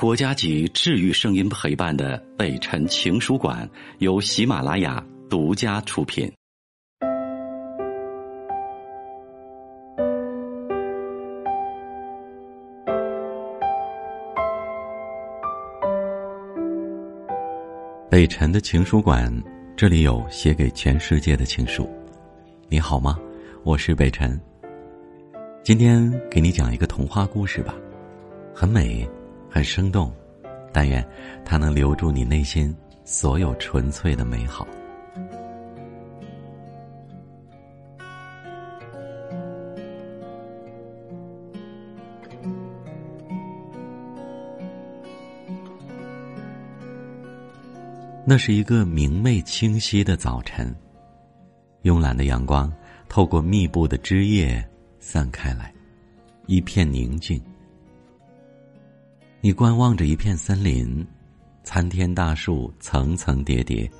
国家级治愈声音陪伴的北辰情书馆由喜马拉雅独家出品。北辰的情书馆，这里有写给全世界的情书。你好吗？我是北辰。今天给你讲一个童话故事吧，很美。很生动，但愿它能留住你内心所有纯粹的美好。那是一个明媚清晰的早晨，慵懒的阳光透过密布的枝叶散开来，一片宁静。你观望着一片森林，参天大树层层叠叠，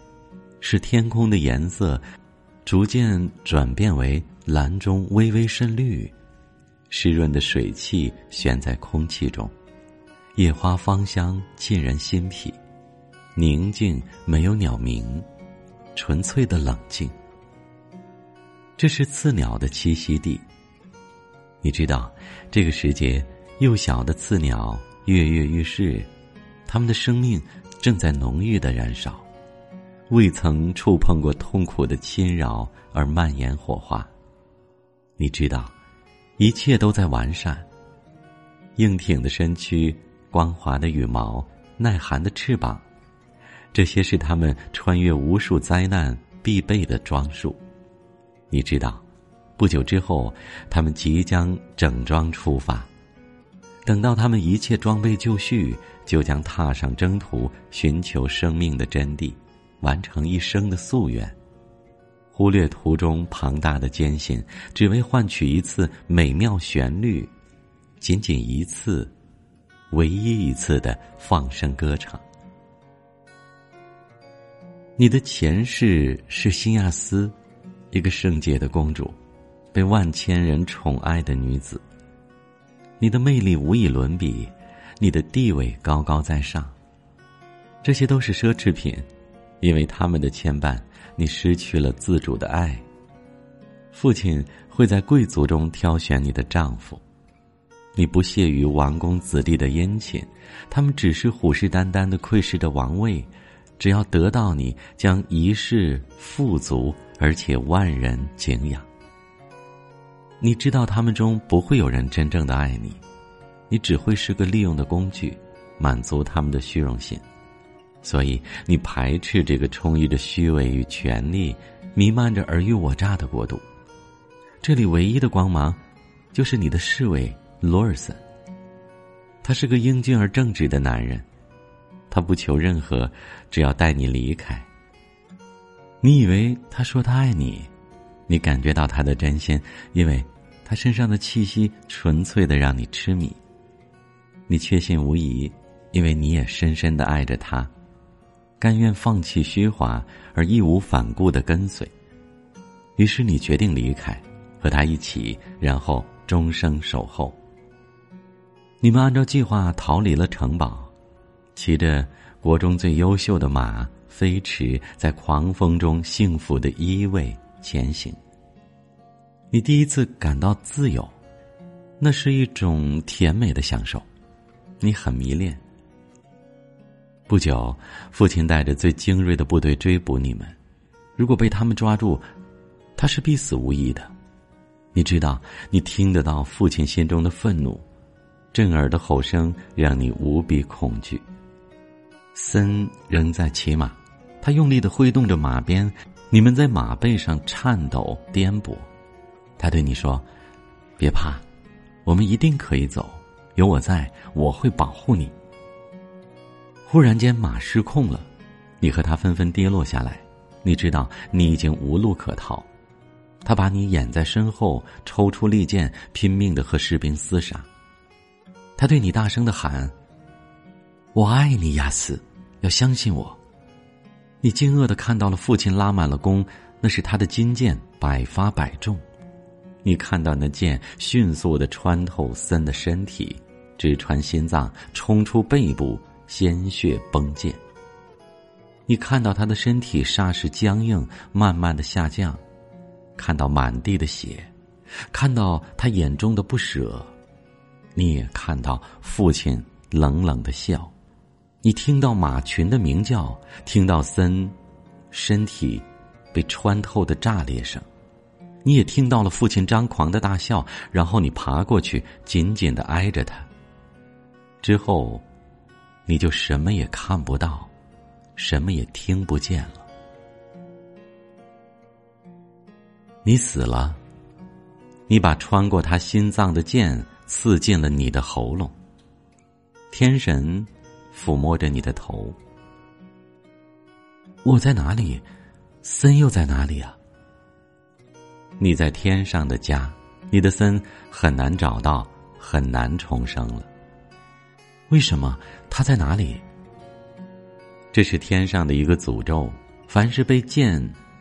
使天空的颜色逐渐转变为蓝中微微深绿，湿润的水汽悬在空气中，野花芳香沁人心脾，宁静没有鸟鸣，纯粹的冷静。这是刺鸟的栖息地。你知道，这个时节，幼小的刺鸟。跃跃欲试，他们的生命正在浓郁的燃烧，未曾触碰过痛苦的侵扰而蔓延火花。你知道，一切都在完善。硬挺的身躯，光滑的羽毛，耐寒的翅膀，这些是他们穿越无数灾难必备的装束。你知道，不久之后，他们即将整装出发。等到他们一切装备就绪，就将踏上征途，寻求生命的真谛，完成一生的夙愿。忽略途中庞大的艰辛，只为换取一次美妙旋律，仅仅一次，唯一一次的放声歌唱。你的前世是新亚斯，一个圣洁的公主，被万千人宠爱的女子。你的魅力无以伦比，你的地位高高在上。这些都是奢侈品，因为他们的牵绊，你失去了自主的爱。父亲会在贵族中挑选你的丈夫，你不屑于王公子弟的殷勤，他们只是虎视眈眈的窥视着王位，只要得到你，将一世富足，而且万人敬仰。你知道，他们中不会有人真正的爱你，你只会是个利用的工具，满足他们的虚荣心，所以你排斥这个充溢着虚伪与权力、弥漫着尔虞我诈的国度。这里唯一的光芒，就是你的侍卫罗尔森。他是个英俊而正直的男人，他不求任何，只要带你离开。你以为他说他爱你？你感觉到他的真心，因为他身上的气息纯粹的让你痴迷。你确信无疑，因为你也深深的爱着他，甘愿放弃虚华而义无反顾的跟随。于是你决定离开，和他一起，然后终生守候。你们按照计划逃离了城堡，骑着国中最优秀的马，飞驰在狂风中，幸福的依偎。前行。你第一次感到自由，那是一种甜美的享受，你很迷恋。不久，父亲带着最精锐的部队追捕你们，如果被他们抓住，他是必死无疑的。你知道，你听得到父亲心中的愤怒，震耳的吼声让你无比恐惧。森仍在骑马，他用力的挥动着马鞭。你们在马背上颤抖颠簸，他对你说：“别怕，我们一定可以走，有我在，我会保护你。”忽然间，马失控了，你和他纷纷跌落下来。你知道你已经无路可逃，他把你掩在身后，抽出利剑，拼命的和士兵厮杀。他对你大声的喊：“我爱你，亚斯，要相信我。”你惊愕的看到了父亲拉满了弓，那是他的金箭，百发百中。你看到那箭迅速的穿透森的身体，直穿心脏，冲出背部，鲜血崩溅。你看到他的身体霎时僵硬，慢慢的下降，看到满地的血，看到他眼中的不舍，你也看到父亲冷冷的笑，你听到马群的鸣叫，听到森身体被穿透的炸裂声，你也听到了父亲张狂的大笑，然后你爬过去，紧紧的挨着他。之后，你就什么也看不到。什么也听不见了。你死了，你把穿过他心脏的剑刺进了你的喉咙。天神抚摸着你的头，我在哪里？森又在哪里啊？你在天上的家，你的森很难找到，很难重生了。为什么？他在哪里？这是天上的一个诅咒，凡是被剑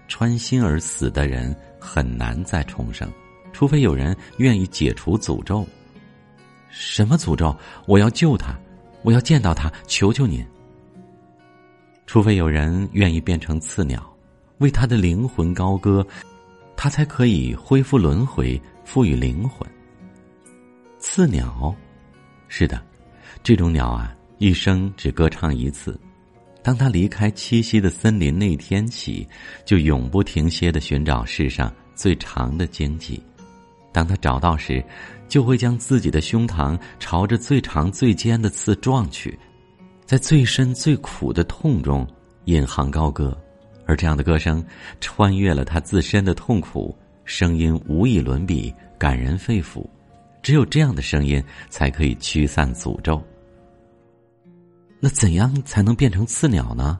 穿心而死的人，很难再重生，除非有人愿意解除诅咒。什么诅咒？我要救他，我要见到他，求求您。除非有人愿意变成刺鸟，为他的灵魂高歌，他才可以恢复轮回，赋予灵魂。刺鸟，是的，这种鸟啊，一生只歌唱一次。当他离开栖息的森林那天起，就永不停歇的寻找世上最长的荆棘。当他找到时，就会将自己的胸膛朝着最长最尖的刺撞去，在最深最苦的痛中引吭高歌，而这样的歌声穿越了他自身的痛苦，声音无以伦比，感人肺腑。只有这样的声音，才可以驱散诅咒。那怎样才能变成刺鸟呢？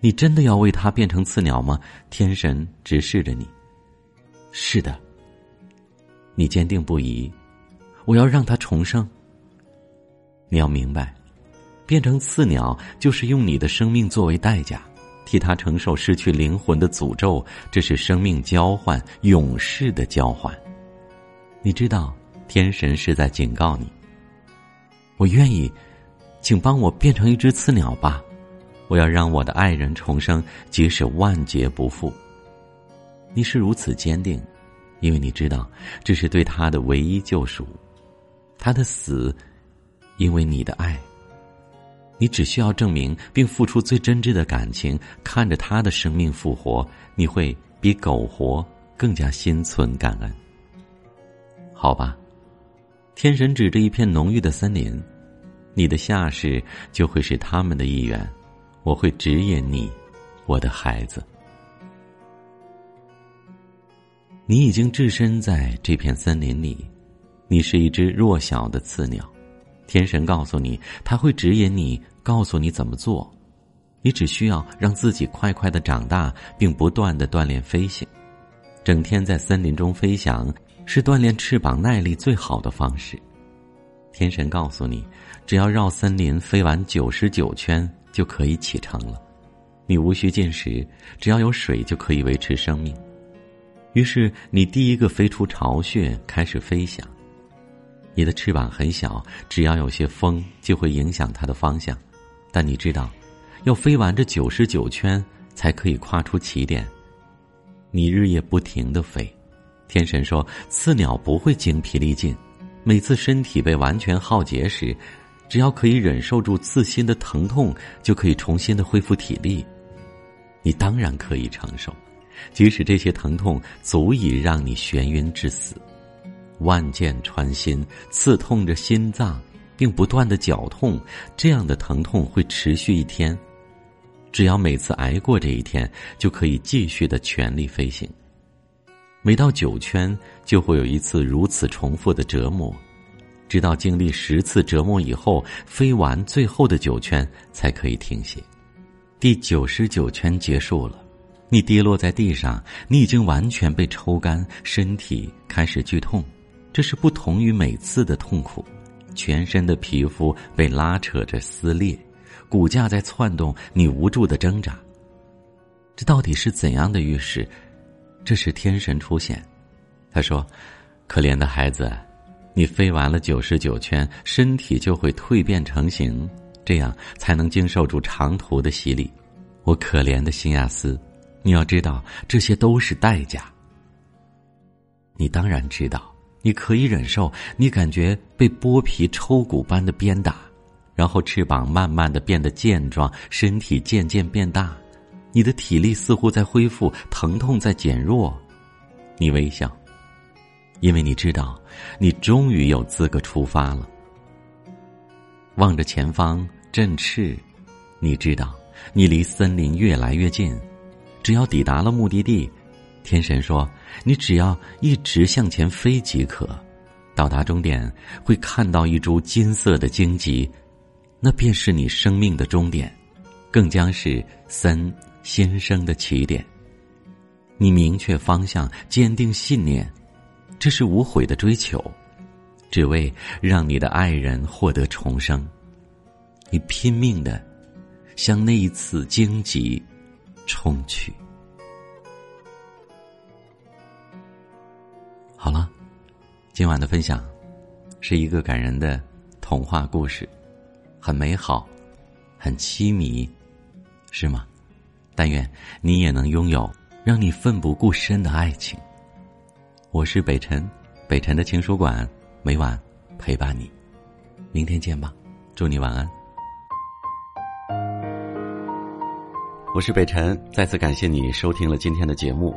你真的要为他变成刺鸟吗？天神直视着你。是的。你坚定不移。我要让他重生。你要明白，变成刺鸟就是用你的生命作为代价，替他承受失去灵魂的诅咒。这是生命交换，永世的交换。你知道，天神是在警告你。我愿意。请帮我变成一只刺鸟吧，我要让我的爱人重生，即使万劫不复。你是如此坚定，因为你知道这是对他的唯一救赎。他的死，因为你的爱。你只需要证明并付出最真挚的感情，看着他的生命复活，你会比苟活更加心存感恩。好吧，天神指着一片浓郁的森林。你的下世就会是他们的一员，我会指引你，我的孩子。你已经置身在这片森林里，你是一只弱小的刺鸟。天神告诉你，他会指引你，告诉你怎么做。你只需要让自己快快的长大，并不断的锻炼飞行。整天在森林中飞翔，是锻炼翅膀耐力最好的方式。天神告诉你，只要绕森林飞完九十九圈就可以启程了。你无需进食，只要有水就可以维持生命。于是你第一个飞出巢穴，开始飞翔。你的翅膀很小，只要有些风就会影响它的方向。但你知道，要飞完这九十九圈才可以跨出起点。你日夜不停的飞。天神说：“刺鸟不会精疲力尽。”每次身体被完全耗竭时，只要可以忍受住刺心的疼痛，就可以重新的恢复体力。你当然可以承受，即使这些疼痛足以让你眩晕致死。万箭穿心，刺痛着心脏，并不断的绞痛，这样的疼痛会持续一天。只要每次挨过这一天，就可以继续的全力飞行。每到九圈，就会有一次如此重复的折磨，直到经历十次折磨以后，飞完最后的九圈才可以停歇。第九十九圈结束了，你跌落在地上，你已经完全被抽干，身体开始剧痛，这是不同于每次的痛苦，全身的皮肤被拉扯着撕裂，骨架在窜动，你无助的挣扎。这到底是怎样的预示？这时天神出现，他说：“可怜的孩子，你飞完了九十九圈，身体就会蜕变成型，这样才能经受住长途的洗礼。我可怜的新亚斯，你要知道，这些都是代价。你当然知道，你可以忍受，你感觉被剥皮抽骨般的鞭打，然后翅膀慢慢的变得健壮，身体渐渐变大，你的体力似乎在恢复，疼痛在减弱。你微笑。因为你知道，你终于有资格出发了。望着前方振翅，你知道，你离森林越来越近。只要抵达了目的地，天神说，你只要一直向前飞即可。到达终点，会看到一株金色的荆棘，那便是你生命的终点，更将是森新生的起点。你明确方向，坚定信念。这是无悔的追求，只为让你的爱人获得重生。你拼命的向那一次荆棘冲去。今晚的分享是一个感人的童话故事，很美好，很凄迷，是吗？但愿你也能拥有让你奋不顾身的爱情。我是北辰，北辰的情书馆，每晚陪伴你。明天见吧，祝你晚安。我是北辰，再次感谢你收听了今天的节目，